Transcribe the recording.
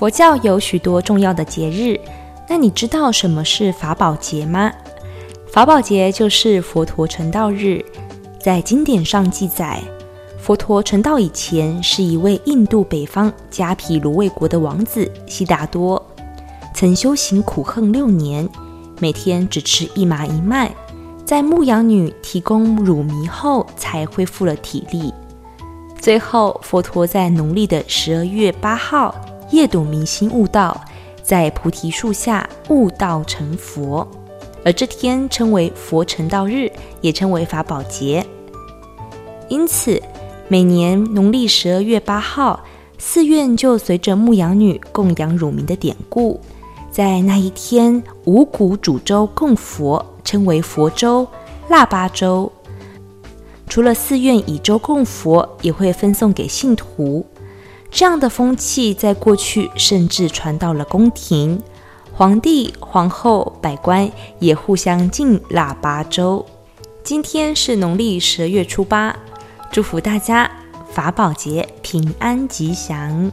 佛教有许多重要的节日，那你知道什么是法宝节吗？法宝节就是佛陀成道日，在经典上记载，佛陀成道以前是一位印度北方迦毗罗卫国的王子悉达多，曾修行苦恨六年，每天只吃一麻一麦，在牧羊女提供乳糜后才恢复了体力。最后，佛陀在农历的十二月八号夜睹明星悟道，在菩提树下悟道成佛，而这天称为佛成道日，也称为法宝节。因此，每年农历十二月八号，寺院就随着牧羊女供养乳名的典故，在那一天五谷煮粥供佛，称为佛粥、腊八粥。除了寺院以粥供佛，也会分送给信徒。这样的风气在过去甚至传到了宫廷，皇帝、皇后、百官也互相敬腊八粥。今天是农历十月初八，祝福大家法宝节平安吉祥。